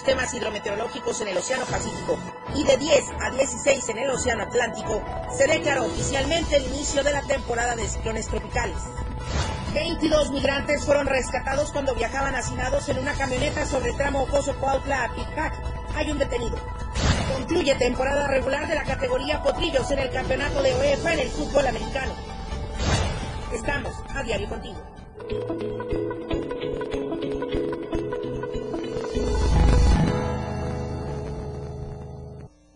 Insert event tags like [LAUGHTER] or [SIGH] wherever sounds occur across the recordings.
sistemas hidrometeorológicos en el Océano Pacífico y de 10 a 16 en el Océano Atlántico, se declaró oficialmente el inicio de la temporada de ciclones tropicales. 22 migrantes fueron rescatados cuando viajaban hacinados en una camioneta sobre el tramo Ocoso Cuautla a Picac. Hay un detenido. Concluye temporada regular de la categoría Potrillos en el campeonato de UEFA en el fútbol americano. Estamos a diario contigo.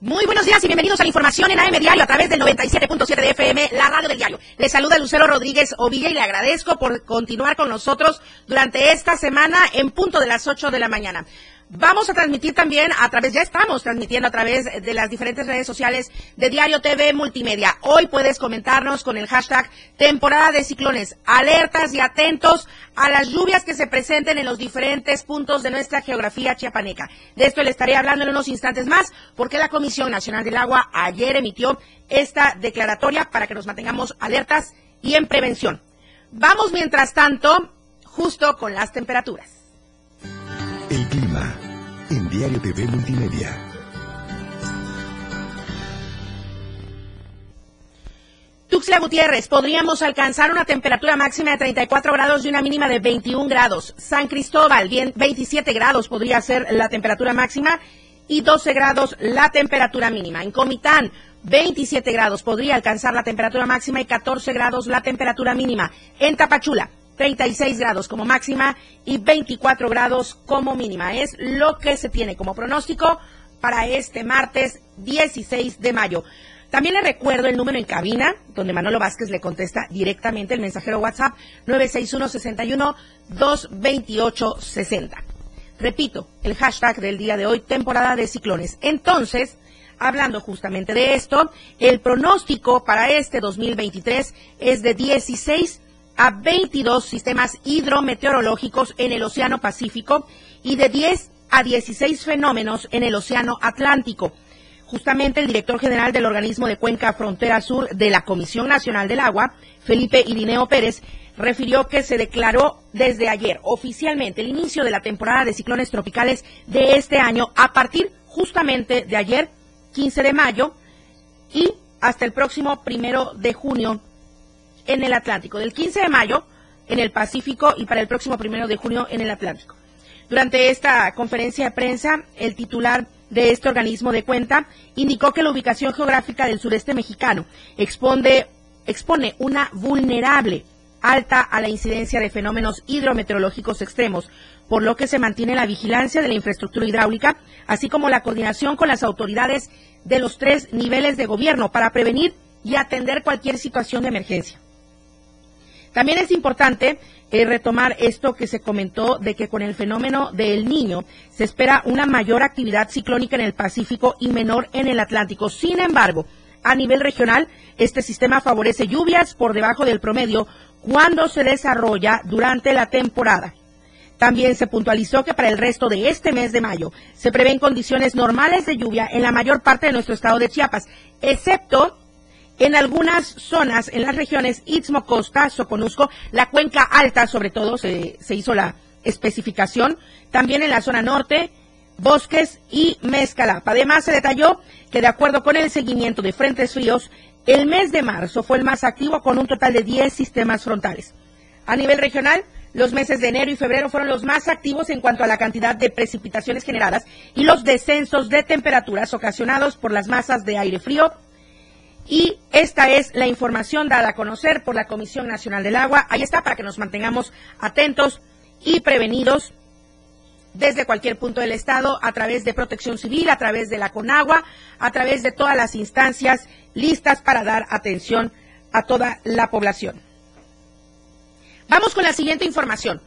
Muy buenos días y bienvenidos a la información en AM Diario a través del 97.7 de FM, la radio del diario. Les saluda Lucero Rodríguez Ovilla y le agradezco por continuar con nosotros durante esta semana en punto de las 8 de la mañana. Vamos a transmitir también a través, ya estamos transmitiendo a través de las diferentes redes sociales de Diario TV Multimedia. Hoy puedes comentarnos con el hashtag temporada de ciclones, alertas y atentos a las lluvias que se presenten en los diferentes puntos de nuestra geografía chiapaneca. De esto le estaré hablando en unos instantes más, porque la Comisión Nacional del Agua ayer emitió esta declaratoria para que nos mantengamos alertas y en prevención. Vamos mientras tanto justo con las temperaturas. El clima Diario TV Multimedia. Tuxtla Gutiérrez, podríamos alcanzar una temperatura máxima de 34 grados y una mínima de 21 grados. San Cristóbal, bien, 27 grados podría ser la temperatura máxima y 12 grados la temperatura mínima. En Comitán, 27 grados podría alcanzar la temperatura máxima y 14 grados la temperatura mínima. En Tapachula, 36 grados como máxima y 24 grados como mínima. Es lo que se tiene como pronóstico para este martes 16 de mayo. También le recuerdo el número en cabina, donde Manolo Vázquez le contesta directamente el mensajero WhatsApp 961-61-228-60. Repito, el hashtag del día de hoy, temporada de ciclones. Entonces, hablando justamente de esto, el pronóstico para este 2023 es de 16 a 22 sistemas hidrometeorológicos en el Océano Pacífico y de 10 a 16 fenómenos en el Océano Atlántico. Justamente el director general del organismo de Cuenca Frontera Sur de la Comisión Nacional del Agua, Felipe Irineo Pérez, refirió que se declaró desde ayer oficialmente el inicio de la temporada de ciclones tropicales de este año a partir justamente de ayer, 15 de mayo, y hasta el próximo primero de junio en el Atlántico, del 15 de mayo en el Pacífico y para el próximo primero de junio en el Atlántico. Durante esta conferencia de prensa, el titular de este organismo de cuenta indicó que la ubicación geográfica del sureste mexicano expone, expone una vulnerable alta a la incidencia de fenómenos hidrometeorológicos extremos, por lo que se mantiene la vigilancia de la infraestructura hidráulica, así como la coordinación con las autoridades de los tres niveles de gobierno para prevenir y atender cualquier situación de emergencia. También es importante eh, retomar esto que se comentó de que con el fenómeno del niño se espera una mayor actividad ciclónica en el Pacífico y menor en el Atlántico. Sin embargo, a nivel regional, este sistema favorece lluvias por debajo del promedio cuando se desarrolla durante la temporada. También se puntualizó que para el resto de este mes de mayo se prevén condiciones normales de lluvia en la mayor parte de nuestro estado de Chiapas, excepto en algunas zonas, en las regiones Istmo, Costa, Soconusco, la cuenca alta, sobre todo, se, se hizo la especificación. También en la zona norte, Bosques y Mezcalapa. Además, se detalló que de acuerdo con el seguimiento de frentes fríos, el mes de marzo fue el más activo con un total de 10 sistemas frontales. A nivel regional, los meses de enero y febrero fueron los más activos en cuanto a la cantidad de precipitaciones generadas y los descensos de temperaturas ocasionados por las masas de aire frío y esta es la información dada a conocer por la Comisión Nacional del Agua. Ahí está para que nos mantengamos atentos y prevenidos desde cualquier punto del Estado, a través de Protección Civil, a través de la CONAGUA, a través de todas las instancias listas para dar atención a toda la población. Vamos con la siguiente información.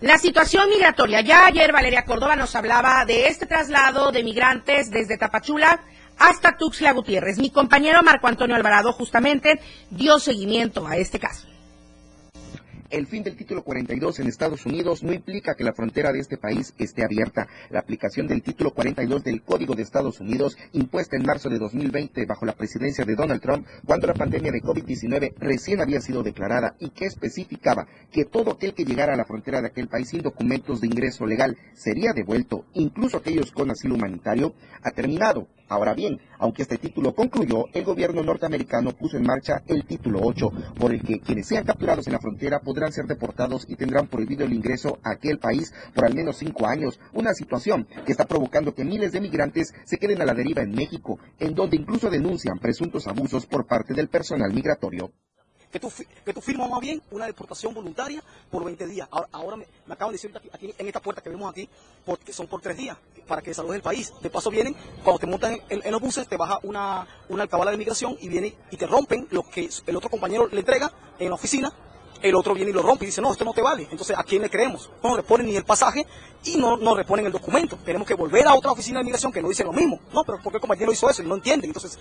La situación migratoria. Ya ayer Valeria Córdoba nos hablaba de este traslado de migrantes desde Tapachula hasta Tuxtla Gutiérrez. Mi compañero Marco Antonio Alvarado justamente dio seguimiento a este caso. El fin del título 42 en Estados Unidos no implica que la frontera de este país esté abierta. La aplicación del título 42 del Código de Estados Unidos, impuesta en marzo de 2020 bajo la presidencia de Donald Trump, cuando la pandemia de COVID-19 recién había sido declarada y que especificaba que todo aquel que llegara a la frontera de aquel país sin documentos de ingreso legal sería devuelto, incluso aquellos con asilo humanitario, ha terminado. Ahora bien, aunque este título concluyó, el gobierno norteamericano puso en marcha el título 8, por el que quienes sean capturados en la frontera podrán ser deportados y tendrán prohibido el ingreso a aquel país por al menos cinco años, una situación que está provocando que miles de migrantes se queden a la deriva en México, en donde incluso denuncian presuntos abusos por parte del personal migratorio que tú, que firmas más bien una deportación voluntaria por 20 días. Ahora, me, acaban de decir aquí, en esta puerta que vemos aquí, porque son por tres días, para que salgas del país. De paso vienen, cuando te montan en, los buses, te baja una, una alcabala de migración y viene y te rompen lo que el otro compañero le entrega en la oficina el otro viene y lo rompe y dice, no, esto no te vale. Entonces, ¿a quién le creemos? No le ponen ni el pasaje y no nos reponen el documento. Tenemos que volver a otra oficina de migración que nos dice lo mismo. No, pero ¿por qué el compañero hizo eso? Y no entienden. Entonces,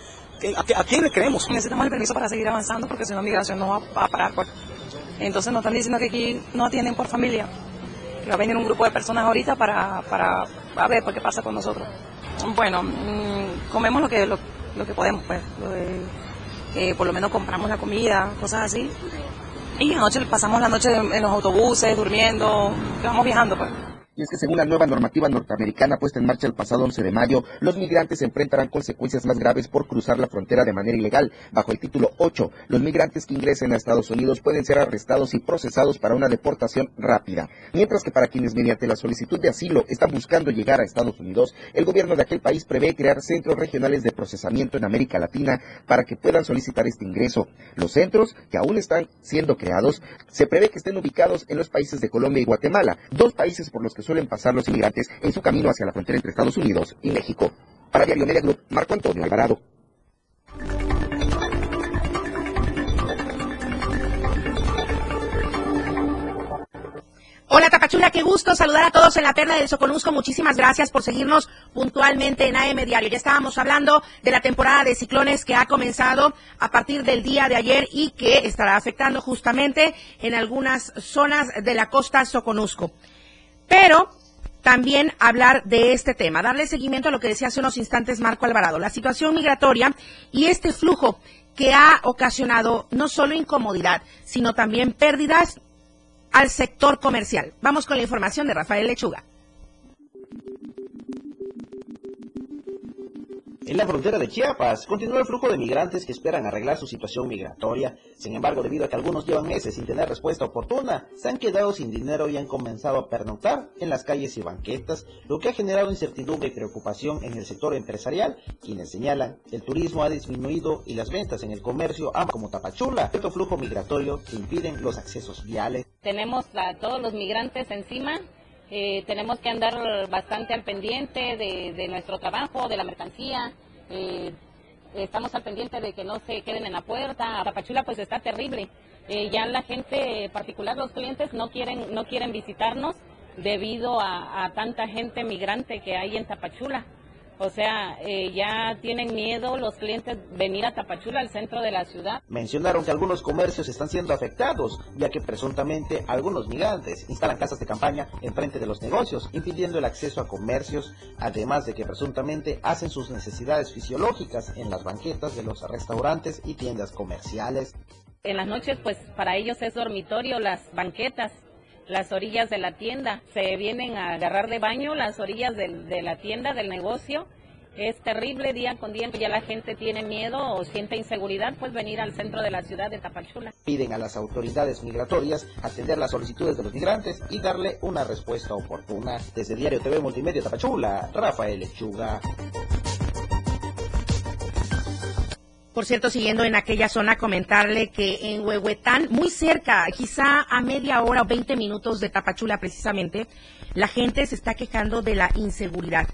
¿a, quién le creemos? Necesitamos el permiso para seguir avanzando porque si no, migración no va a parar. Pues. Entonces, nos están diciendo que aquí no atienden por familia. Que va a venir un grupo de personas ahorita para, para a ver qué pasa con nosotros. Bueno, mm, comemos lo que, lo, que podemos, pues. Eh, por lo menos compramos la comida, cosas así. Y anoche pasamos la noche en los autobuses, durmiendo, vamos viajando pues. Es que según la nueva normativa norteamericana puesta en marcha el pasado 11 de mayo, los migrantes enfrentarán consecuencias más graves por cruzar la frontera de manera ilegal. Bajo el título 8, los migrantes que ingresen a Estados Unidos pueden ser arrestados y procesados para una deportación rápida. Mientras que para quienes mediante la solicitud de asilo están buscando llegar a Estados Unidos, el gobierno de aquel país prevé crear centros regionales de procesamiento en América Latina para que puedan solicitar este ingreso. Los centros, que aún están siendo creados, se prevé que estén ubicados en los países de Colombia y Guatemala, dos países por los que suelen pasar los inmigrantes en su camino hacia la frontera entre Estados Unidos y México. Para Diario Media Marco Antonio Alvarado. Hola Tapachula, qué gusto saludar a todos en la perla del Soconusco. Muchísimas gracias por seguirnos puntualmente en AM Diario. Ya estábamos hablando de la temporada de ciclones que ha comenzado a partir del día de ayer y que estará afectando justamente en algunas zonas de la costa Soconusco. Pero también hablar de este tema, darle seguimiento a lo que decía hace unos instantes Marco Alvarado, la situación migratoria y este flujo que ha ocasionado no solo incomodidad, sino también pérdidas al sector comercial. Vamos con la información de Rafael Lechuga. En la frontera de Chiapas continúa el flujo de migrantes que esperan arreglar su situación migratoria. Sin embargo, debido a que algunos llevan meses sin tener respuesta oportuna, se han quedado sin dinero y han comenzado a pernoctar en las calles y banquetas, lo que ha generado incertidumbre y preocupación en el sector empresarial, quienes señalan que el turismo ha disminuido y las ventas en el comercio han como tapachula, cierto flujo migratorio que impiden los accesos viales. Tenemos a todos los migrantes encima eh, tenemos que andar bastante al pendiente de, nuestro trabajo, de la mercancía. Eh, estamos al pendiente de que no se queden en la puerta. Tapachula pues está terrible. Eh, ya la gente, particular los clientes, no quieren, no quieren visitarnos debido a tanta gente migrante que hay en Tapachula. O sea, eh, ya tienen miedo los clientes venir a Tapachula, al centro de la ciudad. Mencionaron que algunos comercios están siendo afectados, ya que presuntamente algunos migrantes instalan casas de campaña enfrente de los negocios, impidiendo el acceso a comercios, además de que presuntamente hacen sus necesidades fisiológicas en las banquetas de los restaurantes y tiendas comerciales. En las noches, pues para ellos es dormitorio las banquetas las orillas de la tienda. Se vienen a agarrar de baño las orillas de, la tienda, del negocio. Es terrible día con día, ya la gente tiene miedo o siente inseguridad, pues venir al centro de la ciudad de Tapachula. Piden a las autoridades migratorias atender las solicitudes de los migrantes y darle una respuesta oportuna. Desde Diario TV Multimedia Tapachula, Rafael Lechuga. Por cierto, siguiendo en aquella zona, comentarle que en Huehuetán, muy cerca, quizá a media hora o 20 minutos de Tapachula precisamente, la gente se está quejando de la inseguridad.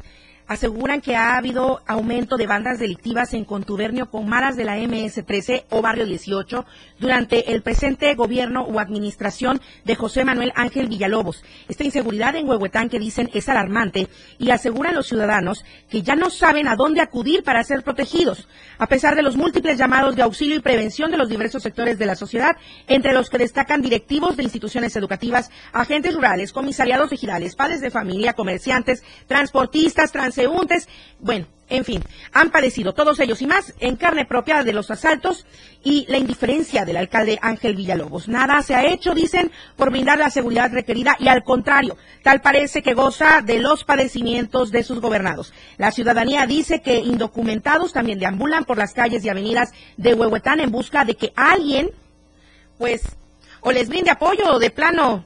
Aseguran que ha habido aumento de bandas delictivas en contubernio con maras de la MS-13 o Barrio 18 durante el presente gobierno o administración de José Manuel Ángel Villalobos. Esta inseguridad en Huehuetán que dicen es alarmante y aseguran los ciudadanos que ya no saben a dónde acudir para ser protegidos, a pesar de los múltiples llamados de auxilio y prevención de los diversos sectores de la sociedad, entre los que destacan directivos de instituciones educativas, agentes rurales, comisariados vigilales, padres de familia, comerciantes, transportistas, transeúntes, bueno, en fin, han padecido todos ellos y más en carne propia de los asaltos y la indiferencia del alcalde Ángel Villalobos. Nada se ha hecho, dicen, por brindar la seguridad requerida y al contrario, tal parece que goza de los padecimientos de sus gobernados. La ciudadanía dice que indocumentados también deambulan por las calles y avenidas de Huehuetán en busca de que alguien, pues, o les brinde apoyo o de plano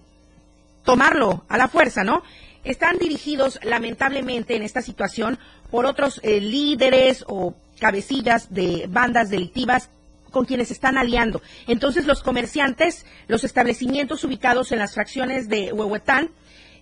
tomarlo a la fuerza, ¿no? Están dirigidos lamentablemente en esta situación por otros eh, líderes o cabecillas de bandas delictivas con quienes están aliando. Entonces los comerciantes, los establecimientos ubicados en las fracciones de Huehuetán,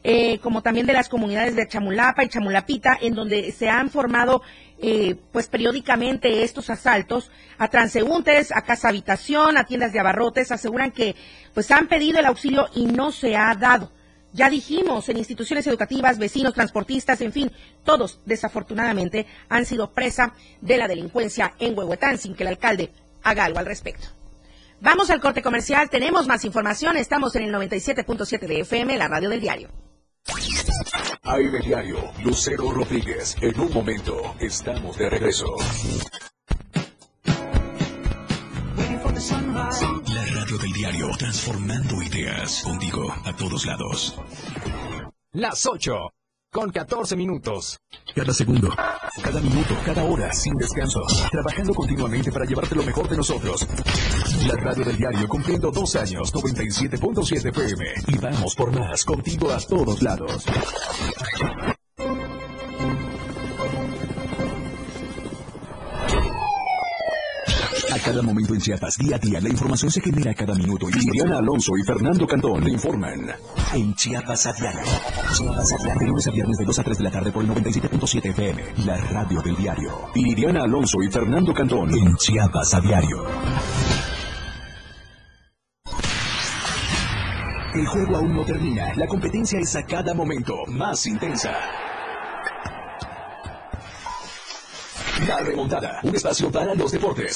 eh, como también de las comunidades de Chamulapa y Chamulapita, en donde se han formado eh, pues periódicamente estos asaltos a transeúntes, a casa habitación, a tiendas de abarrotes, aseguran que pues han pedido el auxilio y no se ha dado. Ya dijimos, en instituciones educativas, vecinos, transportistas, en fin, todos desafortunadamente han sido presa de la delincuencia en Huehuetán sin que el alcalde haga algo al respecto. Vamos al corte comercial, tenemos más información, estamos en el 97.7 de FM, la radio del diario. AM Diario, Lucero Rodríguez. En un momento, estamos de regreso. La radio del diario, transformando ideas. Contigo a todos lados. Las 8, con 14 minutos. Cada segundo, cada minuto, cada hora, sin descanso. Trabajando continuamente para llevarte lo mejor de nosotros. La radio del diario cumpliendo dos años, 97.7 FM. Y vamos por más, contigo a todos lados. Cada momento en Chiapas, día a día, la información se genera cada minuto. Y Alonso y Fernando Cantón le informan. En Chiapas a diario. Chiapas a. De lunes a viernes de 2 a 3 de la tarde por el 97.7 FM. La radio del diario. Y Alonso y Fernando Cantón en Chiapas a diario. El juego aún no termina. La competencia es a cada momento más intensa. La remontada. Un espacio para los deportes.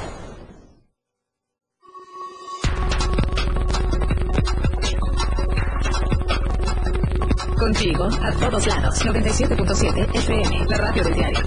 Contigo a todos lados. 97.7 FM, la radio del diario.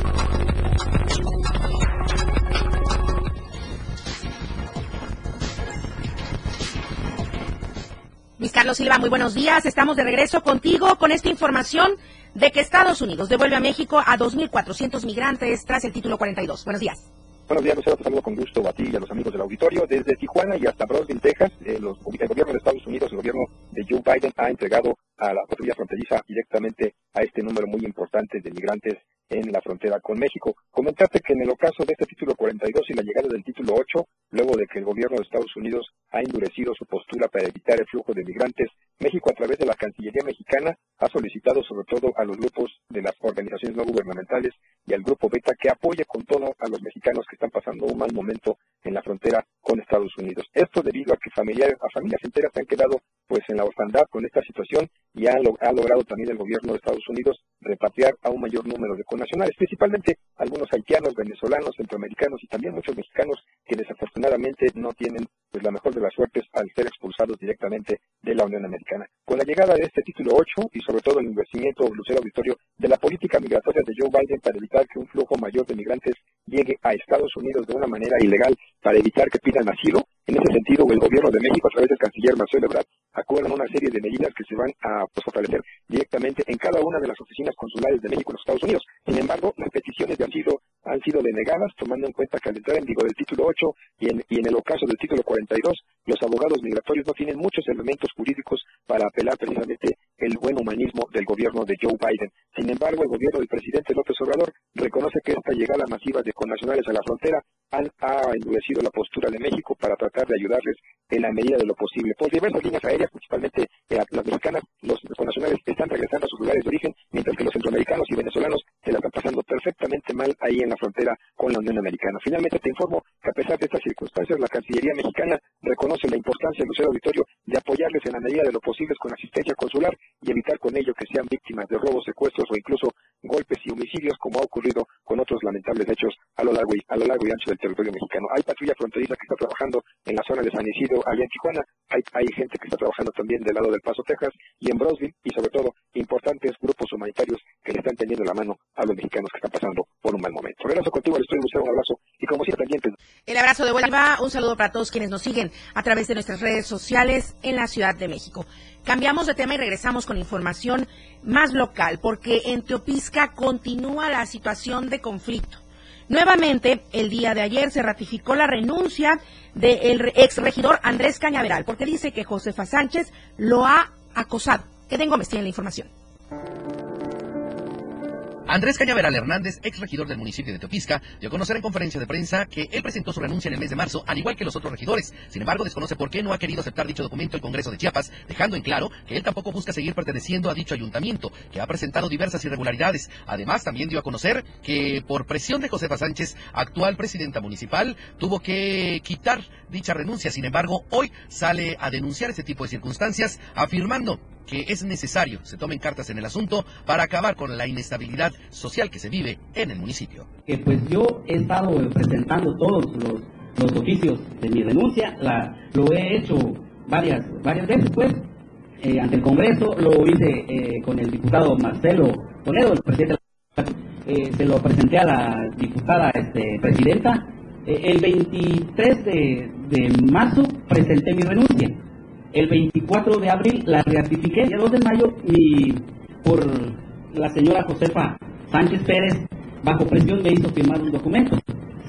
Luis Carlos Silva, muy buenos días. Estamos de regreso contigo con esta información de que Estados Unidos devuelve a México a 2.400 migrantes tras el título 42. Buenos días. Buenos días, Lucero. Te saludo con gusto a ti y a los amigos del auditorio. Desde Tijuana y hasta Brownsville, Texas, eh, los, el gobierno de Estados Unidos, el gobierno de Joe Biden, ha entregado a la patrulla fronteriza directamente a este número muy importante de migrantes en la frontera con México. Comentarte que en el ocaso de este título 42 y la llegada del título 8, luego de que el gobierno de Estados Unidos ha endurecido su postura para evitar el flujo de migrantes, México a través de la Cancillería mexicana ha solicitado sobre todo a los grupos de las organizaciones no gubernamentales y al grupo Beta que apoye con todo a los mexicanos que están pasando un mal momento en la frontera con Estados Unidos. Esto debido a que familiares, a familias enteras se han quedado pues en la orfandad con esta situación y ha, ha logrado también el gobierno de Estados Unidos repatriar a un mayor número de connacionales, principalmente algunos haitianos, venezolanos, centroamericanos y también muchos mexicanos que desafortunadamente no tienen pues la mejor de las suertes al ser expulsados directamente de la Unión Americana. Con la llegada de este título 8 y sobre todo el investimento, Lucero Auditorio, de la política migratoria de Joe Biden para evitar que un flujo mayor de migrantes llegue a Estados Unidos de una manera ilegal para evitar que pidan asilo, en ese sentido, el gobierno de México, a través del canciller Marcelo Ebrard, acuerdan una serie de medidas que se van a pues, fortalecer directamente en cada una de las oficinas consulares de México en los Estados Unidos. Sin embargo, las peticiones han sido, han sido denegadas, tomando en cuenta que al entrar en vigor del título 8 y en, y en el ocaso del título 42, los abogados migratorios no tienen muchos elementos jurídicos para apelar precisamente el buen humanismo del gobierno de Joe Biden. Sin embargo, el gobierno del presidente López Obrador reconoce que esta llegada masiva de connacionales a la frontera han, ha endurecido la postura de México para tratar de ayudarles en la medida de lo posible. Por diversas líneas aéreas, principalmente eh, las mexicanas, los connacionales están regresando a sus lugares de origen, mientras que los centroamericanos y venezolanos se la están pasando perfectamente mal ahí en la frontera con la Unión Americana. Finalmente, te informo que a pesar de estas circunstancias, la Cancillería mexicana reconoce la importancia, Lucero Auditorio, de apoyarles en la medida de lo posible con asistencia consular y evitar con ello que sean víctimas de robos, secuestros o incluso golpes y homicidios, como ha ocurrido con otros lamentables hechos a lo largo y, a lo largo y ancho del territorio mexicano. Hay patrulla fronteriza que está trabajando en la zona de San Isidro, allá en Tijuana. Hay, gente que está trabajando también del lado del Paso, Texas, y en Brownsville, y sobre todo importantes grupos humanitarios que le están tendiendo la mano a los mexicanos que están pasando por un mal momento. Regreso contigo al estudio, un abrazo, y como siempre pendientes. El abrazo de vuelta, un saludo para todos quienes nos siguen a través de nuestras redes sociales en la Ciudad de México. Cambiamos de tema y regresamos con información más local, porque en Teopisca continúa la situación de conflicto. Nuevamente, el día de ayer se ratificó la renuncia del ex regidor Andrés Cañaveral, porque dice que Josefa Sánchez lo ha acosado. Eden Gómez tiene la información. Andrés Cañaveral Hernández, ex regidor del municipio de Teopisca, dio a conocer en conferencia de prensa que él presentó su renuncia en el mes de marzo, al igual que los otros regidores. Sin embargo, desconoce por qué no ha querido aceptar dicho documento el Congreso de Chiapas, dejando en claro que él tampoco busca seguir perteneciendo a dicho ayuntamiento, que ha presentado diversas irregularidades. Además, también dio a conocer que por presión de Josefa Sánchez, actual presidenta municipal, tuvo que quitar dicha renuncia. Sin embargo, hoy sale a denunciar este tipo de circunstancias, afirmando que es necesario se tomen cartas en el asunto para acabar con la inestabilidad social que se vive en el municipio. Pues yo he estado presentando todos los, los oficios de mi denuncia, la, lo he hecho varias, varias veces pues, eh, ante el Congreso, lo hice eh, con el diputado Marcelo Toledo, el presidente eh, se lo presenté a la diputada este, presidenta. el 23 de, de marzo presenté mi renuncia el 24 de abril la ratifiqué, el 2 de mayo, y por la señora Josefa Sánchez Pérez, bajo presión, me hizo firmar un documento,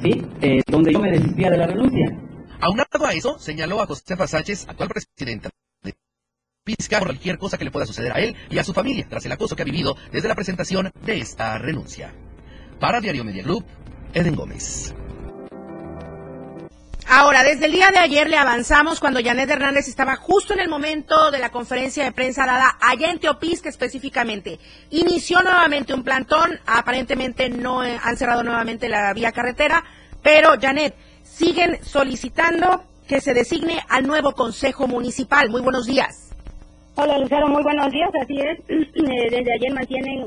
¿sí? Eh, donde yo me desistía de la renuncia. Aunado a eso, señaló a Josefa Sánchez, actual presidenta de Pizca, por cualquier cosa que le pueda suceder a él y a su familia, tras el acoso que ha vivido desde la presentación de esta renuncia. Para Diario Media Group, Eden Gómez. Ahora, desde el día de ayer le avanzamos cuando Janet Hernández estaba justo en el momento de la conferencia de prensa dada allá en Teopisca específicamente. Inició nuevamente un plantón, aparentemente no eh, han cerrado nuevamente la vía carretera, pero Janet, siguen solicitando que se designe al nuevo Consejo Municipal. Muy buenos días. Hola Lucero, muy buenos días, así es. [CLEARS THROAT] Eh, desde ayer mantienen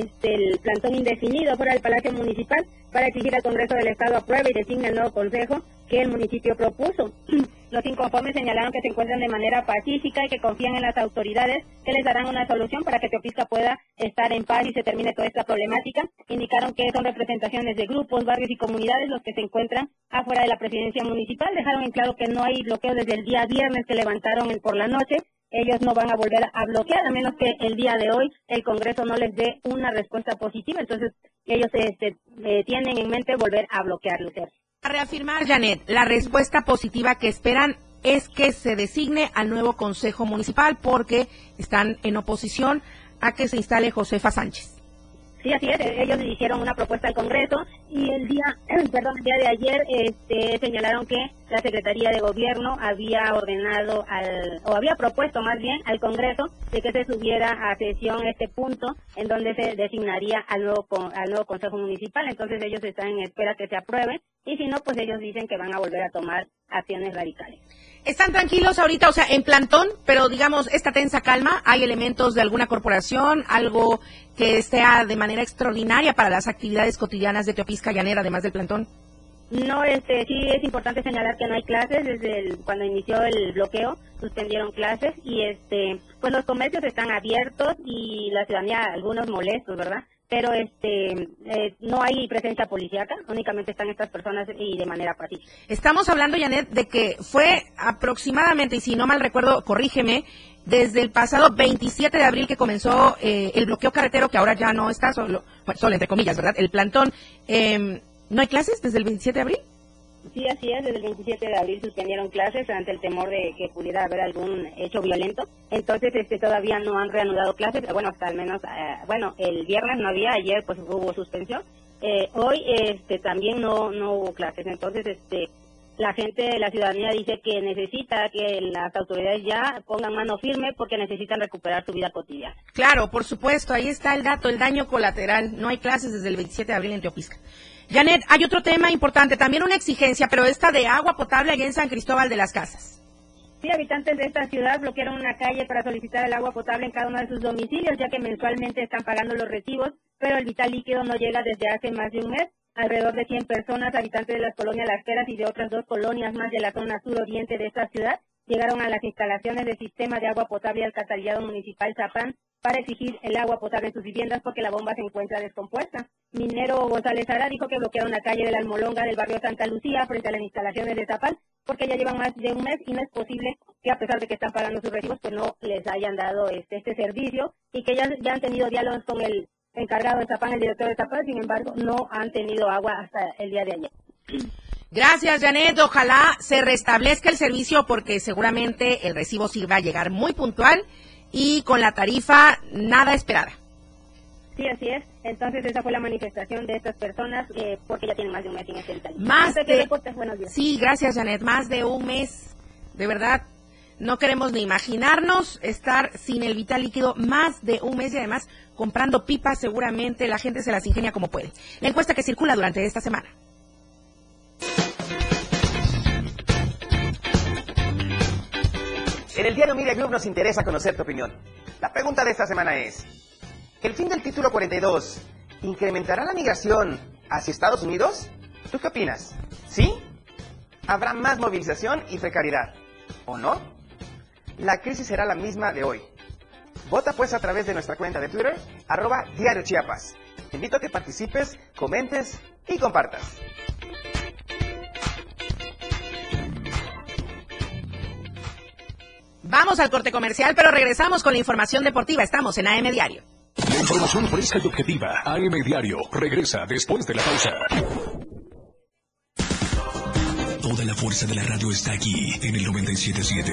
este, el plantón indefinido fuera del Palacio Municipal para exigir al Congreso del Estado apruebe y designe el nuevo Consejo que el municipio propuso. [CLEARS THROAT] Los inconformes señalaron que se encuentran de manera pacífica y que confían en las autoridades que les darán una solución para que Teopisca pueda estar en paz y se termine toda esta problemática. Indicaron que son representaciones de grupos, barrios y comunidades los que se encuentran afuera de la presidencia municipal. Dejaron en claro que no hay bloqueo desde el día viernes que levantaron por la noche ellos no van a volver a bloquear a menos que el día de hoy el Congreso no les dé una respuesta positiva. Entonces ellos este, eh, tienen en mente volver a bloquear, Lucero. A reafirmar, Janet, la respuesta positiva que esperan es que se designe al nuevo Consejo Municipal porque están en oposición a que se instale Josefa Sánchez. Sí, así es. Ellos hicieron una propuesta al Congreso y el día, [CLEARS THROAT] perdón, el día de ayer este, señalaron que la Secretaría de Gobierno había ordenado al, o había propuesto más bien al Congreso de que se subiera a sesión este punto en donde se designaría al nuevo, al nuevo Consejo Municipal. Entonces ellos están en espera que se apruebe y si no, pues ellos dicen que van a volver a tomar acciones radicales. Están tranquilos ahorita, o sea, en plantón, pero digamos, esta tensa calma, hay elementos de alguna corporación, algo que sea de manera extraordinaria para las actividades cotidianas de Teopisca Llanera, además del plantón. No, este, sí es importante señalar que no hay clases desde el, cuando inició el bloqueo, suspendieron clases y este, pues los comercios están abiertos y la ciudadanía algunos molestos, ¿verdad? Pero este, eh, no hay presencia policíaca, únicamente están estas personas y de manera pacífica. Estamos hablando, Janet, de que fue aproximadamente, y si no mal recuerdo, corrígeme, desde el pasado 27 de abril que comenzó eh, el bloqueo carretero, que ahora ya no está solo, solo entre comillas, ¿verdad? El plantón. Eh, ¿No hay clases desde el 27 de abril? Sí, así es. Desde el 27 de abril suspendieron clases ante el temor de que pudiera haber algún hecho violento. Entonces, este, todavía no han reanudado clases. Bueno, hasta al menos, eh, bueno, el viernes no había, ayer pues hubo suspensión. Eh, hoy, este, también no, no hubo clases. Entonces, este, la gente, la ciudadanía dice que necesita que las autoridades ya pongan mano firme porque necesitan recuperar su vida cotidiana. Claro, por supuesto, ahí está el dato, el daño colateral. No hay clases desde el 27 de abril en Teopisca. Janet, hay otro tema importante, también una exigencia, pero esta de agua potable allá en San Cristóbal de las Casas. Sí, habitantes de esta ciudad bloquearon una calle para solicitar el agua potable en cada uno de sus domicilios, ya que mensualmente están pagando los recibos, pero el vital líquido no llega desde hace más de un mes. Alrededor de 100 personas, habitantes de las colonias Las Peras y de otras dos colonias más de la zona suroriente de esta ciudad, llegaron a las instalaciones del sistema de agua potable y alcantarillado municipal Zapán para exigir el agua potable en sus viviendas porque la bomba se encuentra descompuesta. Minero González Ara dijo que bloquearon la calle de la Almolonga del barrio Santa Lucía frente a las instalaciones de Zapal porque ya llevan más de un mes y no es posible que a pesar de que están pagando sus recibos pues no les hayan dado este, este servicio y que ya, ya han tenido diálogos con el encargado de Zapal, el director de Zapal, sin embargo no han tenido agua hasta el día de ayer. Gracias, Janet. Ojalá se restablezca el servicio porque seguramente el recibo sí va a llegar muy puntual y con la tarifa nada esperada. Sí, así es. Entonces esa fue la manifestación de estas personas eh, porque ya tienen más de un mes este detalle. Más de... Sí, gracias Janet. Más de un mes. De verdad, no queremos ni imaginarnos estar sin el vital líquido más de un mes y además comprando pipas seguramente la gente se las ingenia como puede. La encuesta que circula durante esta semana. En el diario Media Group nos interesa conocer tu opinión. La pregunta de esta semana es, ¿el fin del título 42 incrementará la migración hacia Estados Unidos? ¿Tú qué opinas? ¿Sí? ¿Habrá más movilización y precariedad? ¿O no? La crisis será la misma de hoy. Vota pues a través de nuestra cuenta de Twitter, arroba Diario Chiapas. Te invito a que participes, comentes y compartas. Vamos al corte comercial, pero regresamos con la información deportiva. Estamos en AM Diario. La información fresca y objetiva. AM Diario regresa después de la pausa. Toda la fuerza de la radio está aquí en el 977.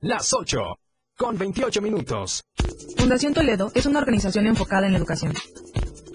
Las 8 con 28 minutos. Fundación Toledo es una organización enfocada en la educación.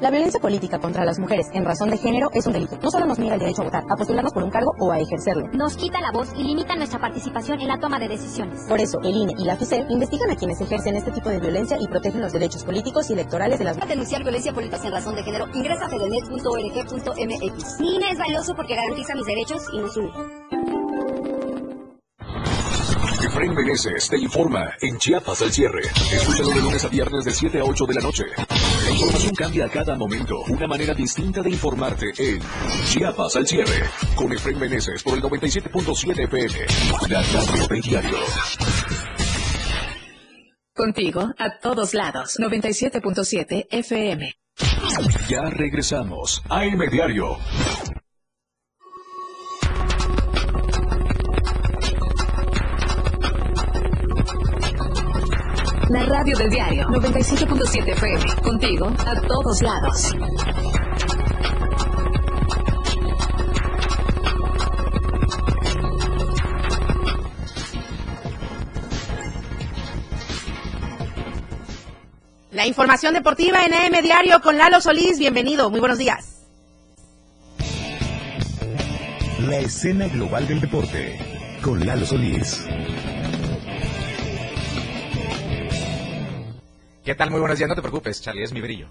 La violencia política contra las mujeres en razón de género es un delito. No solo nos niega el derecho a votar, a postularnos por un cargo o a ejercerlo. Nos quita la voz y limita nuestra participación en la toma de decisiones. Por eso, el INE y la FICE investigan a quienes ejercen este tipo de violencia y protegen los derechos políticos y electorales de las Para denunciar violencia política en razón de género, ingresa a fedenet.org.mx. Mi INE es valioso porque garantiza mis derechos y nos une. Efraín Meneses te informa en Chiapas al cierre. Escúchalo de lunes a viernes de 7 a 8 de la noche. La información cambia a cada momento. Una manera distinta de informarte en Chiapas al cierre. Con Efraín Meneses por el 97.7 FM. La radio del diario. Contigo a todos lados. 97.7 FM. Ya regresamos. AM Diario. La radio del diario 97.7 FM. Contigo a todos lados. La información deportiva en AM Diario con Lalo Solís. Bienvenido, muy buenos días. La escena global del deporte con Lalo Solís. ¿Qué tal? Muy buenos días. No te preocupes, Charlie, es mi brillo.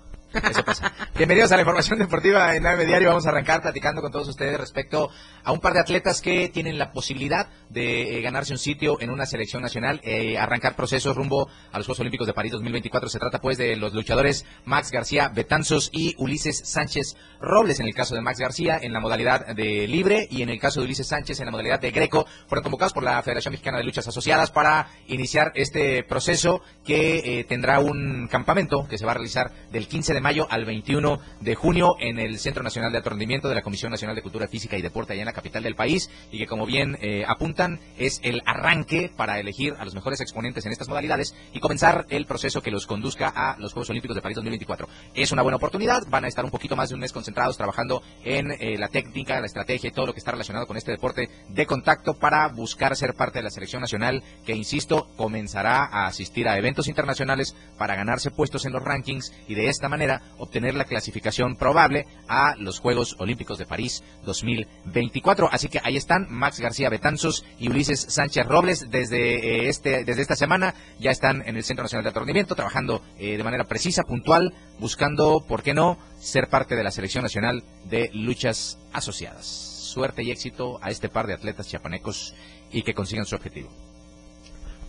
Bienvenidos a la información deportiva en AM Diario. Vamos a arrancar platicando con todos ustedes respecto a un par de atletas que tienen la posibilidad de eh, ganarse un sitio en una selección nacional, eh, arrancar procesos rumbo a los Juegos Olímpicos de París 2024. Se trata pues de los luchadores Max García Betanzos y Ulises Sánchez Robles. En el caso de Max García en la modalidad de libre y en el caso de Ulises Sánchez en la modalidad de greco, fueron convocados por la Federación Mexicana de Luchas Asociadas para iniciar este proceso que eh, tendrá un campamento que se va a realizar del 15 de mayo al 21 de junio en el Centro Nacional de Alto Rendimiento de la Comisión Nacional de Cultura Física y Deporte allá en la capital del país y que como bien eh, apuntan es el arranque para elegir a los mejores exponentes en estas modalidades y comenzar el proceso que los conduzca a los Juegos Olímpicos de París 2024. Es una buena oportunidad, van a estar un poquito más de un mes concentrados trabajando en eh, la técnica, la estrategia y todo lo que está relacionado con este deporte de contacto para buscar ser parte de la selección nacional que, insisto, comenzará a asistir a eventos internacionales para ganarse puestos en los rankings y de esta manera obtener la clasificación probable a los Juegos Olímpicos de París 2024. Así que ahí están Max García Betanzos y Ulises Sánchez Robles desde eh, este desde esta semana ya están en el Centro Nacional de Alto Rendimiento trabajando eh, de manera precisa, puntual, buscando, ¿por qué no?, ser parte de la Selección Nacional de Luchas Asociadas. Suerte y éxito a este par de atletas chiapanecos y que consigan su objetivo.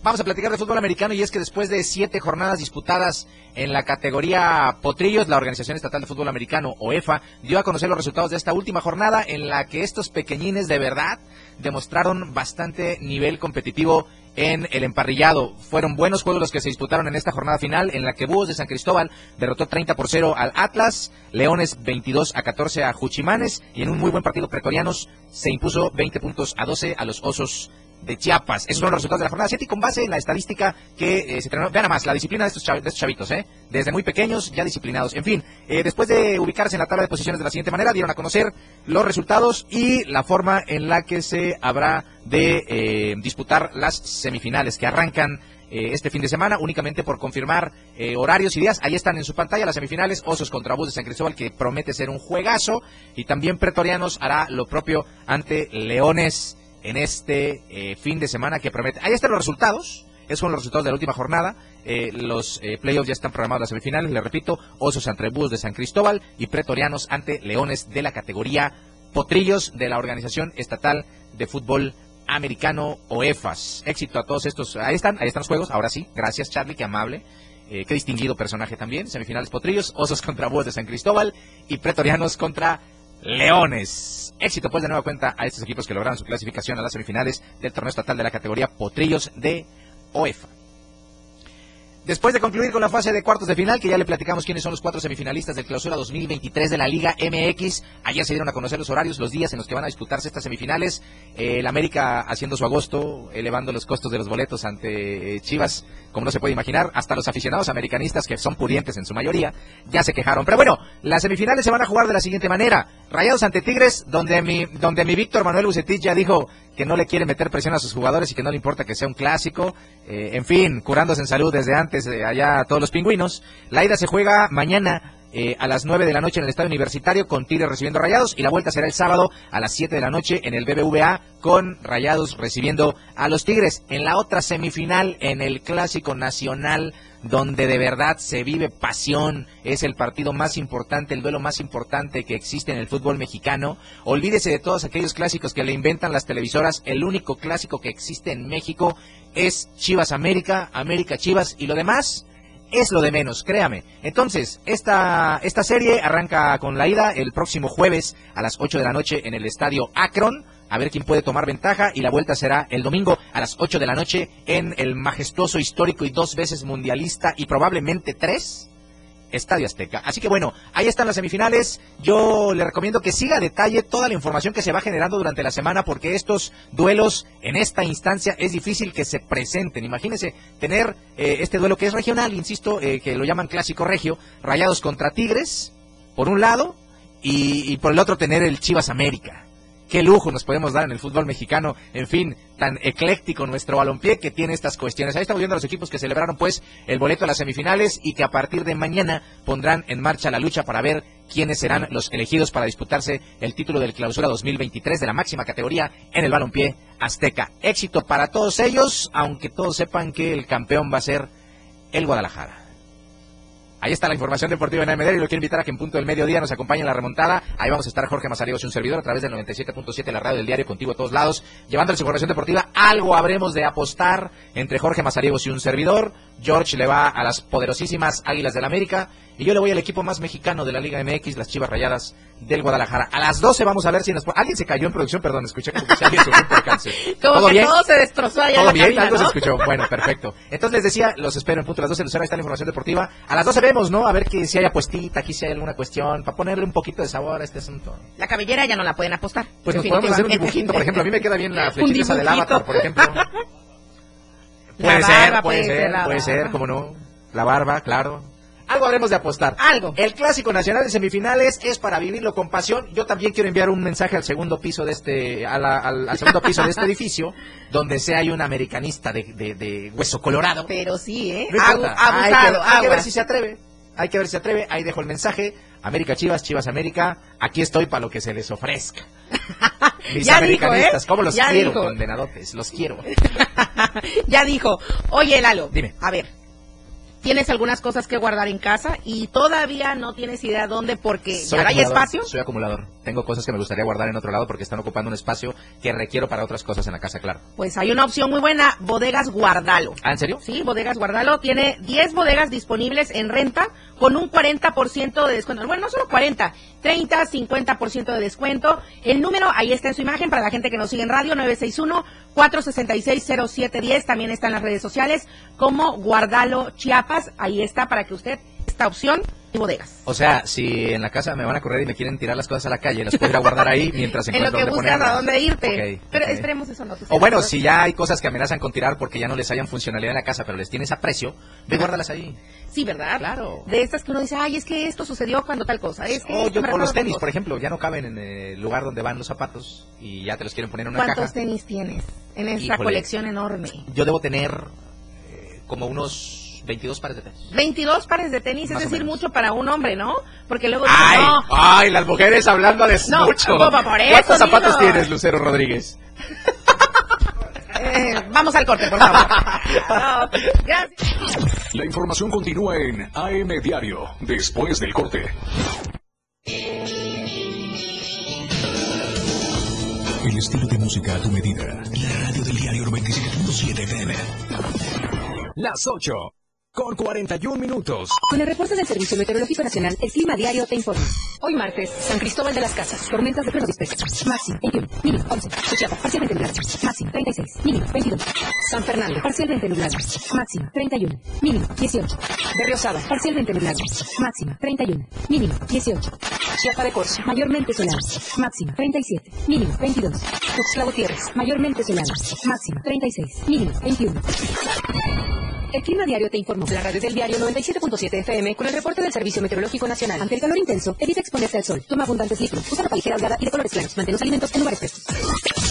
Vamos a platicar de fútbol americano y es que después de siete jornadas disputadas en la categoría Potrillos, la Organización Estatal de Fútbol Americano, OEFA, dio a conocer los resultados de esta última jornada en la que estos pequeñines de verdad demostraron bastante nivel competitivo en el emparrillado. Fueron buenos juegos los que se disputaron en esta jornada final, en la que Búhos de San Cristóbal derrotó 30 por 0 al Atlas, Leones 22 a 14 a Juchimanes y en un muy buen partido Pretorianos se impuso 20 puntos a 12 a los Osos de Chiapas. Esos son los resultados de la jornada 7 y con base en la estadística que eh, se entrenó. Vean más, la disciplina de estos, chav- de estos chavitos, ¿eh? Desde muy pequeños, ya disciplinados. En fin, eh, después de ubicarse en la tabla de posiciones de la siguiente manera, dieron a conocer los resultados y la forma en la que se habrá de eh, disputar las semifinales que arrancan eh, este fin de semana, únicamente por confirmar eh, horarios y días. Ahí están en su pantalla las semifinales, Osos contra Bus de San Cristóbal, que promete ser un juegazo, y también Pretorianos hará lo propio ante Leones en este eh, fin de semana que promete. Ahí están los resultados. Esos son los resultados de la última jornada. Eh, los eh, playoffs ya están programados las semifinales. Les repito, Osos ante Búhos de San Cristóbal y Pretorianos ante Leones de la categoría Potrillos de la Organización Estatal de Fútbol Americano o EFAS. Éxito a todos estos. Ahí están, ahí están los juegos. Ahora sí. Gracias, Charlie, qué amable. Eh, qué distinguido personaje también. Semifinales Potrillos, Osos contra Búhos de San Cristóbal y Pretorianos contra Leones. Éxito pues de nueva cuenta a estos equipos que lograron su clasificación a las semifinales del torneo estatal de la categoría Potrillos de OEFA. Después de concluir con la fase de cuartos de final, que ya le platicamos quiénes son los cuatro semifinalistas del clausura 2023 de la Liga MX, ayer se dieron a conocer los horarios, los días en los que van a disputarse estas semifinales. Eh, el América haciendo su agosto, elevando los costos de los boletos ante eh, Chivas, como no se puede imaginar, hasta los aficionados americanistas, que son pudientes en su mayoría, ya se quejaron. Pero bueno, las semifinales se van a jugar de la siguiente manera. Rayados ante Tigres, donde mi, donde mi Víctor Manuel Bucetich ya dijo que no le quiere meter presión a sus jugadores y que no le importa que sea un clásico. Eh, en fin, curándose en salud desde antes, eh, allá todos los pingüinos. La ida se juega mañana eh, a las 9 de la noche en el Estadio Universitario con Tigres recibiendo Rayados y la vuelta será el sábado a las 7 de la noche en el BBVA con Rayados recibiendo a los Tigres. En la otra semifinal, en el Clásico Nacional, donde de verdad se vive pasión, es el partido más importante, el duelo más importante que existe en el fútbol mexicano. Olvídese de todos aquellos clásicos que le inventan las televisoras, el único clásico que existe en México es Chivas América, América Chivas y lo demás es lo de menos, créame. Entonces, esta, esta serie arranca con la ida el próximo jueves a las 8 de la noche en el estadio Akron. A ver quién puede tomar ventaja y la vuelta será el domingo a las 8 de la noche en el majestuoso, histórico y dos veces mundialista y probablemente tres Estadio Azteca. Así que bueno, ahí están las semifinales. Yo le recomiendo que siga a detalle toda la información que se va generando durante la semana porque estos duelos en esta instancia es difícil que se presenten. Imagínense tener eh, este duelo que es regional, insisto, eh, que lo llaman clásico regio, Rayados contra Tigres, por un lado, y, y por el otro tener el Chivas América qué lujo nos podemos dar en el fútbol mexicano, en fin, tan ecléctico nuestro balompié que tiene estas cuestiones. Ahí estamos viendo a los equipos que celebraron pues el boleto a las semifinales y que a partir de mañana pondrán en marcha la lucha para ver quiénes serán los elegidos para disputarse el título del clausura 2023 de la máxima categoría en el balompié azteca. Éxito para todos ellos, aunque todos sepan que el campeón va a ser el Guadalajara. Ahí está la información deportiva en AMD y lo quiero invitar a que en punto del mediodía nos acompañe en la remontada. Ahí vamos a estar Jorge Mazariegos y un servidor a través del 97.7, la radio del diario contigo a todos lados, llevándoles información deportiva. Algo habremos de apostar entre Jorge Mazariegos y un servidor. George le va a las poderosísimas Águilas del América y yo le voy al equipo más mexicano de la Liga MX, las Chivas Rayadas del Guadalajara. A las 12 vamos a ver si nos... Alguien se cayó en producción, perdón, escuché como si alguien sufrió percance. [LAUGHS] Como ¿Todo que bien? todo se destrozó allá en ¿Todo la bien? cabina, Algo se escuchó. Bueno, perfecto. Entonces les decía, los espero en punto a las 12 Lucero, ahí está la información deportiva. A las 12 vemos, ¿no? A ver que si hay apuestita, aquí si hay alguna cuestión, para ponerle un poquito de sabor a este asunto. La cabellera ya no la pueden apostar. Pues nos podemos hacer un dibujito, por ejemplo. A mí me queda bien la [LAUGHS] flechita esa del avatar, por ejemplo. [LAUGHS] Puede ser, barba, puede ser, puede ser, cómo no. La barba, claro. Algo habremos de apostar. Algo. El clásico nacional de semifinales es para vivirlo con pasión. Yo también quiero enviar un mensaje al segundo piso de este, a la- al, al segundo piso de este [LAUGHS] edificio, donde sea hay un americanista de, de- de hueso colorado. Pero sí, ¿eh? No importa. Abu- hay, que, abusado, hay que ver si se atreve. Hay que ver si se atreve. Ahí dejo el mensaje. América Chivas, Chivas América. Aquí estoy para lo que se les ofrezca. [LAUGHS] Mis Ya dijo, americanistas, ¿eh? ¿cómo los Ya quiero, dijo. condenadotes? Los quiero. [LAUGHS] ya dijo, oye Lalo, Dime. a ver, tienes algunas cosas que guardar en casa y todavía no tienes idea dónde porque Soy ya hay espacio. Soy acumulador. Tengo cosas que me gustaría guardar en otro lado porque están ocupando un espacio que requiero para otras cosas en la casa, claro. Pues hay una opción muy buena, Bodegas Guardalo. ¿Ah, en serio? Sí, Bodegas Guardalo tiene 10 bodegas disponibles en renta con un 40% de descuento. Bueno, no solo 40, 30, 50% de descuento. El número ahí está en su imagen para la gente que nos sigue en radio 961 466 0710, también está en las redes sociales como Guardalo Chiapas, ahí está para que usted esta opción y bodegas. O sea, si en la casa me van a correr y me quieren tirar las cosas a la calle, las puedo ir a guardar ahí [LAUGHS] mientras En lo encuentro que dónde buscas a dónde irte. Ok, Pero esperemos eso no. O bueno, ¿no? si ya hay cosas que amenazan con tirar porque ya no les hayan funcionalidad en la casa, pero les tienes aprecio, ve guárdalas ahí. Sí, ¿verdad? Claro. De estas que uno dice, ay, es que esto sucedió cuando tal cosa. Es que O esto yo con los tenis, por ejemplo, ya no caben en el lugar donde van los zapatos y ya te los quieren poner en una ¿Cuántos caja. tenis tienes en esta Híjole. colección enorme? Yo debo tener eh, como unos 22 pares de tenis. 22 pares de tenis, Más es decir, mucho para un hombre, ¿no? Porque luego dicen, ¡Ay! no, ¡Ay! Las mujeres hablando de No, mucho. por- por eso ¿Cuántos zapatos digo. tienes, Lucero Rodríguez? eh, vamos al corte, por favor. No, [LAUGHS] gracias. La información continúa en AM Diario, después del corte. El estilo de música a tu medida. La radio del diario 97.7 FM. Las 8 con 41 minutos. Con el reporte del Servicio Meteorológico Nacional, el Clima Diario te informa. Hoy martes, San Cristóbal de las Casas, tormentas de pleno dispersas. Máximo 21, mínimo 11. Chiapas, parcialmente nublado. Máximo 36, mínimo 22. San Fernando, parcialmente nublado. Máximo 31, mínimo 18. Berriosada, parcialmente nublado. Máximo 31, mínimo 18. Chiapa de Corzo, mayormente soleado. Máximo 37, mínimo 22. Tuxtla Gutiérrez, mayormente soleado. Máximo 36, mínimo 21. El Clima Diario te informó. La radio del diario 97.7 FM con el reporte del Servicio Meteorológico Nacional. Ante el calor intenso, evita exponerse al sol. Toma abundantes líquidos. Usa ropa ligera holgada y de colores claros. Mantén los alimentos en lugares frescos.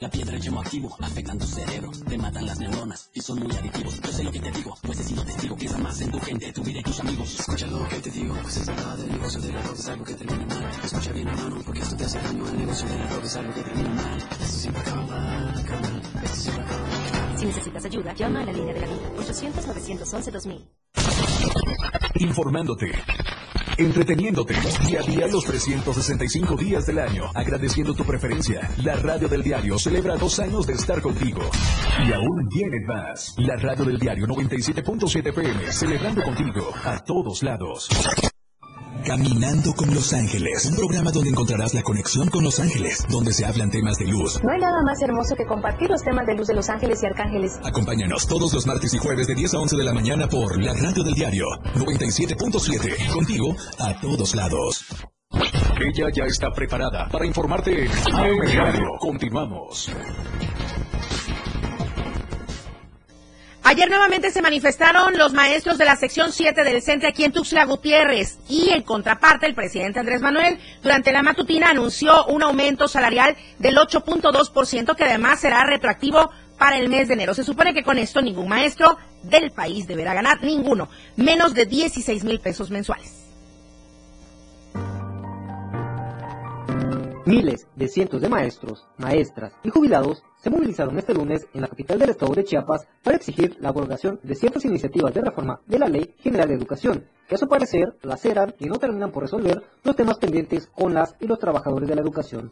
La piedra y llamo activo afectan tu cerebro, te matan las neuronas y son muy adictivos. Yo sé lo que te digo, pues he sido testigo. Piensa más en tu gente, tu vida y tus amigos. Escucha lo que te digo, pues es verdad. El negocio de la droga es algo que termina mal. Escucha bien, hermano, porque esto te hace daño. El negocio de la droga es algo que termina mal. Esto siempre acaba mal, acaba mal. Esto siempre acaba mal. Si necesitas ayuda, llama a la línea de la vida. 800-911-2000. Informándote. Entreteniéndote día a día los 365 días del año, agradeciendo tu preferencia. La radio del diario celebra dos años de estar contigo. Y aún vienen más. La radio del diario 97.7 PM, celebrando contigo a todos lados. Caminando con Los Ángeles, un programa donde encontrarás la conexión con Los Ángeles, donde se hablan temas de luz. No hay nada más hermoso que compartir los temas de luz de Los Ángeles y Arcángeles. Acompáñanos todos los martes y jueves de 10 a 11 de la mañana por la radio del diario 97.7, contigo a todos lados. Ella ya está preparada para informarte en AM Diario. Continuamos. Ayer nuevamente se manifestaron los maestros de la sección 7 del centro aquí en Tuxtla Gutiérrez y en contraparte el presidente Andrés Manuel durante la matutina anunció un aumento salarial del 8.2% que además será retroactivo para el mes de enero. Se supone que con esto ningún maestro del país deberá ganar ninguno, menos de 16 mil pesos mensuales. Miles de cientos de maestros, maestras y jubilados se movilizaron este lunes en la capital del estado de Chiapas para exigir la abrogación de ciertas iniciativas de reforma de la Ley General de Educación, que a su parecer laceran y no terminan por resolver los temas pendientes con las y los trabajadores de la educación.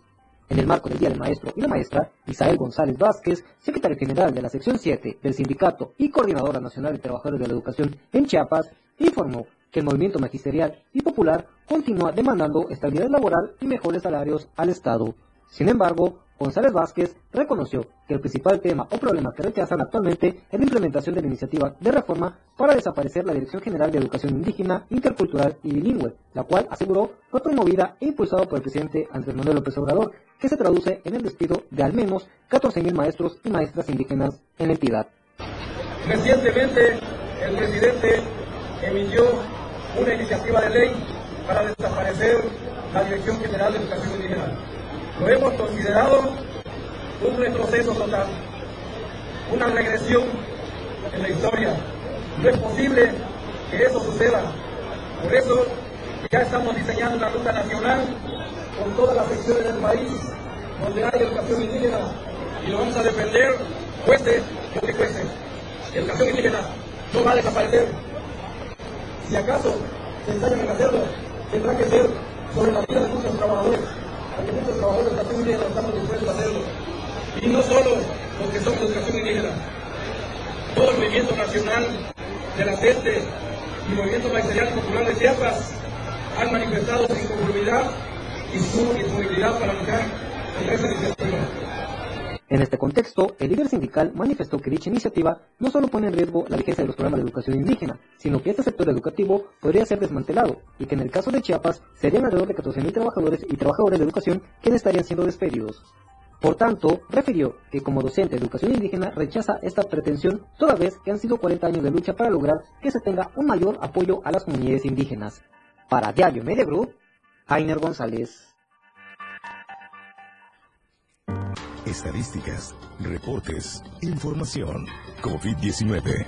En el marco del Día del Maestro y la Maestra, Isael González Vázquez, secretario general de la sección 7 del Sindicato y coordinadora nacional de trabajadores de la educación en Chiapas, informó que el movimiento magisterial y popular continúa demandando estabilidad laboral y mejores salarios al Estado. Sin embargo, González Vázquez reconoció que el principal tema o problema que rechazan actualmente es la implementación de la iniciativa de reforma para desaparecer la Dirección General de Educación Indígena, Intercultural y Bilingüe, la cual aseguró fue promovida e impulsada por el presidente Andrés Manuel López Obrador, que se traduce en el despido de al menos 14.000 maestros y maestras indígenas en la entidad. Recientemente, el presidente emitió una iniciativa de ley para desaparecer la Dirección General de Educación Indígena. Lo hemos considerado un retroceso total, una regresión en la historia. No es posible que eso suceda. Por eso ya estamos diseñando una ruta nacional con todas las secciones del país donde hay educación indígena y lo vamos a defender, cueste lo que cueste. Educación indígena no va a desaparecer. Si acaso se ensayan en hacerlo, tendrá que ser sobre la vida de muchos trabajadores, porque muchos trabajadores de educación indígena estamos dispuestos a hacerlo. Y no solo los que somos de educación indígena, todo el movimiento nacional de la gente y el movimiento magisterial popular de Chiapas han manifestado su inconformidad y su disponibilidad para luchar en esa iniciativa. En este contexto, el líder sindical manifestó que dicha iniciativa no solo pone en riesgo la vigencia de los programas de educación indígena, sino que este sector educativo podría ser desmantelado y que en el caso de Chiapas serían alrededor de 14.000 trabajadores y trabajadoras de educación quienes estarían siendo despedidos. Por tanto, refirió que como docente de educación indígena rechaza esta pretensión toda vez que han sido 40 años de lucha para lograr que se tenga un mayor apoyo a las comunidades indígenas. Para Diario Media Group, Ainer González. Estadísticas, reportes, información. COVID-19.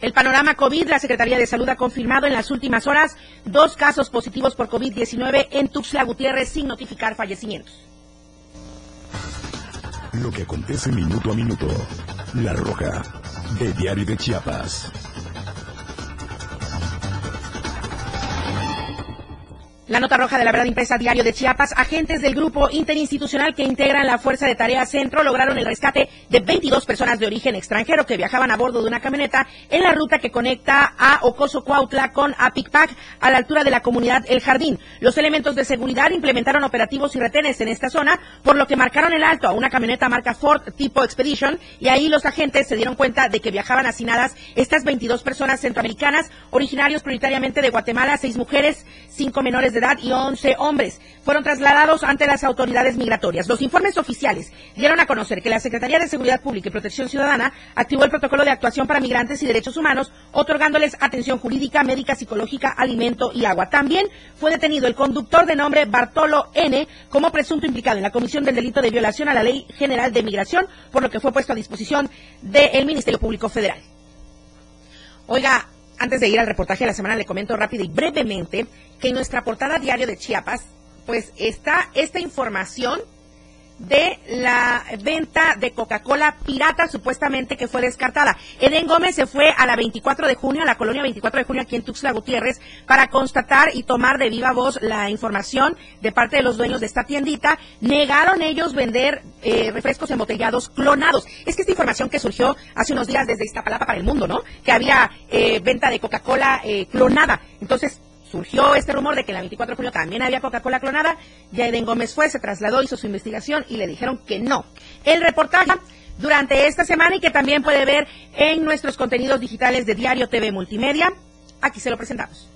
El panorama COVID, la Secretaría de Salud ha confirmado en las últimas horas dos casos positivos por COVID-19 en Tuxtla Gutiérrez sin notificar fallecimientos. Lo que acontece minuto a minuto. La Roja, de Diario de Chiapas. La nota roja de la verdad impresa diario de Chiapas, agentes del grupo interinstitucional que integran la Fuerza de Tarea Centro lograron el rescate de 22 personas de origen extranjero que viajaban a bordo de una camioneta en la ruta que conecta a Ocoso Cuautla con Apicpac a la altura de la comunidad El Jardín. Los elementos de seguridad implementaron operativos y retenes en esta zona, por lo que marcaron el alto a una camioneta marca Ford tipo Expedition y ahí los agentes se dieron cuenta de que viajaban hacinadas estas 22 personas centroamericanas, originarios prioritariamente de Guatemala, seis mujeres, cinco menores de edad y 11 hombres. Fueron trasladados ante las autoridades migratorias. Los informes oficiales dieron a conocer que la Secretaría de Seguridad Pública y Protección Ciudadana activó el protocolo de actuación para migrantes y derechos humanos, otorgándoles atención jurídica, médica, psicológica, alimento y agua. También fue detenido el conductor de nombre Bartolo N como presunto implicado en la comisión del delito de violación a la Ley General de Migración, por lo que fue puesto a disposición del Ministerio Público Federal. Oiga, antes de ir al reportaje de la semana, le comento rápido y brevemente que en nuestra portada diario de Chiapas, pues está esta información de la venta de Coca-Cola pirata supuestamente que fue descartada. Eden Gómez se fue a la 24 de junio, a la colonia 24 de junio aquí en Tuxtla Gutiérrez, para constatar y tomar de viva voz la información de parte de los dueños de esta tiendita. Negaron ellos vender eh, refrescos embotellados clonados. Es que esta información que surgió hace unos días desde Iztapalapa para el mundo, ¿no? Que había eh, venta de Coca-Cola eh, clonada. Entonces, surgió este rumor de que la 24 de julio también había Coca-Cola clonada. Ya Eden Gómez fue, se trasladó, hizo su investigación y le dijeron que no. El reportaje durante esta semana y que también puede ver en nuestros contenidos digitales de Diario TV Multimedia. Aquí se lo presentamos.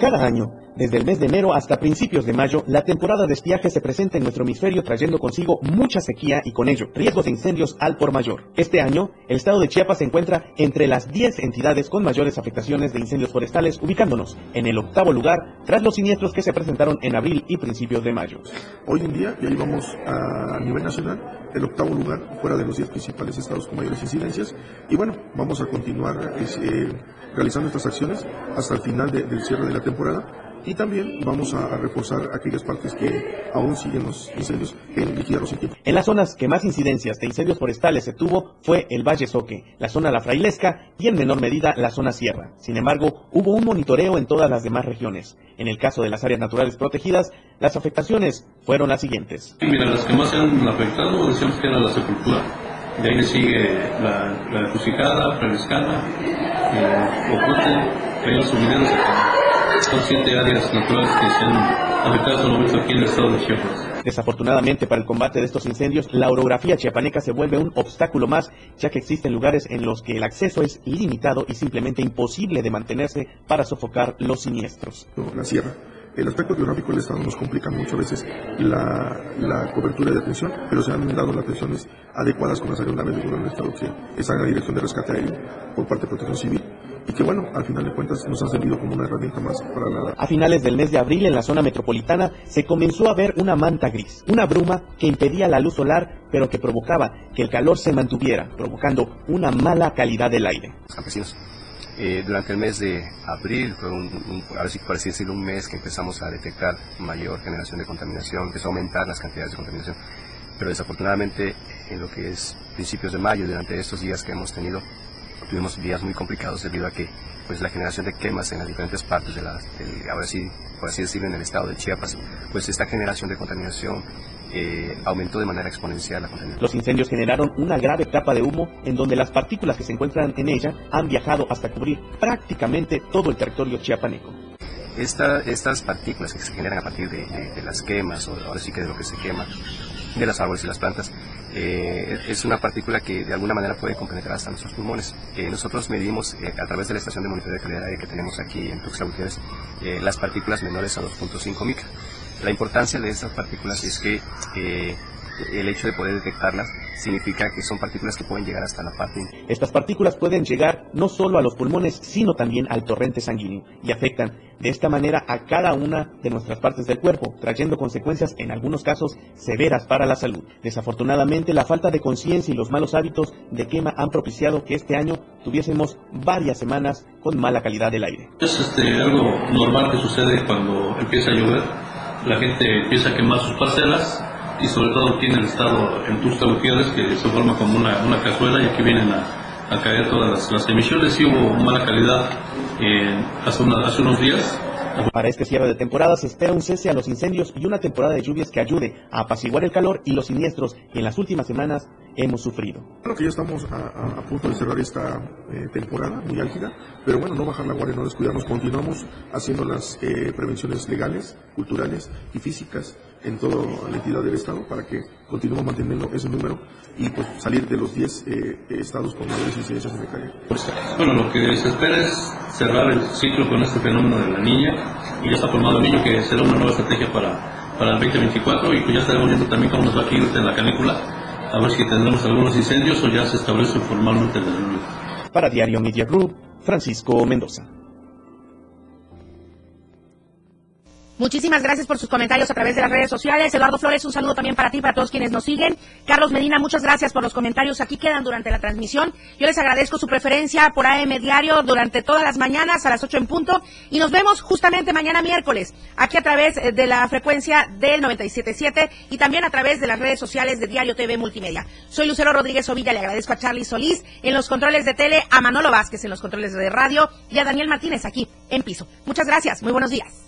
Cada año, desde el mes de enero hasta principios de mayo, la temporada de estiaje se presenta en nuestro hemisferio trayendo consigo mucha sequía y con ello riesgos de incendios al por mayor. Este año, el estado de Chiapas se encuentra entre las 10 entidades con mayores afectaciones de incendios forestales, ubicándonos en el octavo lugar tras los siniestros que se presentaron en abril y principios de mayo. Hoy en día ya llevamos a nivel nacional el octavo lugar fuera de los 10 principales estados con mayores incidencias y bueno, vamos a continuar eh, realizando estas acciones hasta el final de, del cierre de la temporada y también vamos a, reforzar aquellas partes que aún siguen los incendios en vigilarlos en tiempo. En las zonas que más incidencias de incendios forestales se tuvo fue el Valle Soque, la zona La Frailesca y en menor medida la zona Sierra. Sin embargo, hubo un monitoreo en todas las demás regiones. En el caso de las áreas naturales protegidas, las afectaciones fueron las siguientes. Mira, las que más se han afectado decíamos que era la sepultura. De ahí le sigue la, la Crucijada, Frailescana, eh, Ocote, Cayo Sumineros, son siete áreas naturales que se han afectado momento aquí en el estado de Chiapas. Desafortunadamente para el combate de estos incendios, la orografía chiapaneca se vuelve un obstáculo más, ya que existen lugares en los que el acceso es ilimitado y simplemente imposible de mantenerse para sofocar los siniestros. La sierra. El aspecto geográfico del Estado nos complica muchas veces la, la, cobertura de atención, pero se han dado las atenciones adecuadas con las aeronaves del gobierno del Estado, que es la Dirección de Rescate Aéreo por parte de Protección Civil y que bueno, al final de cuentas nos ha servido como una herramienta más para la... A finales del mes de abril en la zona metropolitana se comenzó a ver una manta gris, una bruma que impedía la luz solar pero que provocaba que el calor se mantuviera, provocando una mala calidad del aire. Campesinos. Eh, durante el mes de abril fue un, un, ahora sí por así decirlo, un mes que empezamos a detectar mayor generación de contaminación, empezó a aumentar las cantidades de contaminación. Pero desafortunadamente en lo que es principios de mayo, durante estos días que hemos tenido, tuvimos días muy complicados debido a que pues la generación de quemas en las diferentes partes de la, del, ahora sí, por así decirlo, en el estado de Chiapas, pues esta generación de contaminación eh, aumentó de manera exponencial la contaminación. Los incendios generaron una grave capa de humo en donde las partículas que se encuentran en ella han viajado hasta cubrir prácticamente todo el territorio chiapaneco. Esta, estas partículas que se generan a partir de, de, de las quemas, o ahora sí que de lo que se quema, de las árboles y las plantas, eh, es una partícula que de alguna manera puede compenetrar hasta nuestros pulmones. Eh, nosotros medimos eh, a través de la estación de monitoreo de calidad que tenemos aquí en Tuxtla Gutiérrez las partículas menores a 2.5 micra. La importancia de estas partículas es que el hecho de poder detectarlas significa que son partículas que pueden llegar hasta la parte. Estas partículas pueden llegar no solo a los pulmones, sino también al torrente sanguíneo y afectan de esta manera a cada una de nuestras partes del cuerpo, trayendo consecuencias en algunos casos severas para la salud. Desafortunadamente, la falta de conciencia y los malos hábitos de quema han propiciado que este año tuviésemos varias semanas con mala calidad del aire. Es este, algo normal que sucede cuando empieza a llover. La gente empieza a quemar sus parcelas y sobre todo aquí en el estado, en Tuxtla Gutiérrez, que se forma como una, una cazuela y aquí vienen a, a caer todas las, las emisiones. Sí hubo mala calidad eh, hace, una- hace unos días. Para este cierre de temporada se espera un cese a los incendios y una temporada de lluvias que ayude a apaciguar el calor y los siniestros que en las últimas semanas hemos sufrido. Claro que ya estamos a, a- a punto de cerrar esta eh, temporada muy álgida, pero bueno, no bajar la guardia, no descuidarnos, continuamos haciendo las eh, prevenciones legales, culturales y físicas en toda la entidad del Estado para que continuemos manteniendo ese número y pues salir de los 10 eh, estados con mayores incidencias en calle. Bueno, lo que se espera es cerrar el ciclo con este fenómeno de la niña y ya está formado el niño que será una nueva estrategia para, para el 2024 y pues ya estaremos viendo también cómo nos va a ir en la canícula, a ver si tendremos algunos incendios o ya se establece formalmente el niño. Para Diario Media Group, Francisco Mendoza. Muchísimas gracias por sus comentarios a través de las redes sociales. Eduardo Flores, un saludo también para ti, para todos quienes nos siguen. Carlos Medina, muchas gracias por los comentarios. Aquí quedan durante la transmisión. Yo les agradezco su preferencia por AM Diario durante todas las mañanas a las 8 en punto. Y nos vemos justamente mañana miércoles, aquí a través eh, de la frecuencia del 97.7 y también a través de las redes sociales de Diario TV Multimedia. Soy Lucero Rodríguez Ovilla, le agradezco a Charlie Solís en los controles de tele, a Manolo Vázquez en los controles de radio y a Daniel Martínez aquí en piso. Muchas gracias, muy buenos días.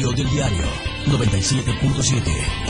Radio del diario. 97.7.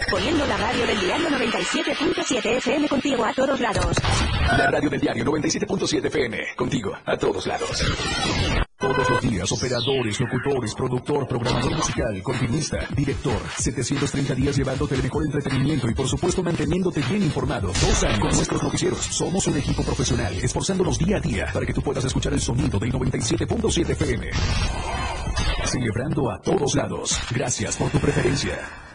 Poniendo la radio del diario 97.7 FM contigo a todos lados. La radio del diario 97.7 FM. Contigo, a todos lados. Todos los días, operadores, locutores, productor, programador musical, continuista, director. 730 días llevándote el mejor entretenimiento y por supuesto manteniéndote bien informado. Dos años con nuestros noticieros. Somos un equipo profesional, esforzándonos día a día para que tú puedas escuchar el sonido del 97.7 FM. Celebrando a todos lados. Gracias por tu preferencia.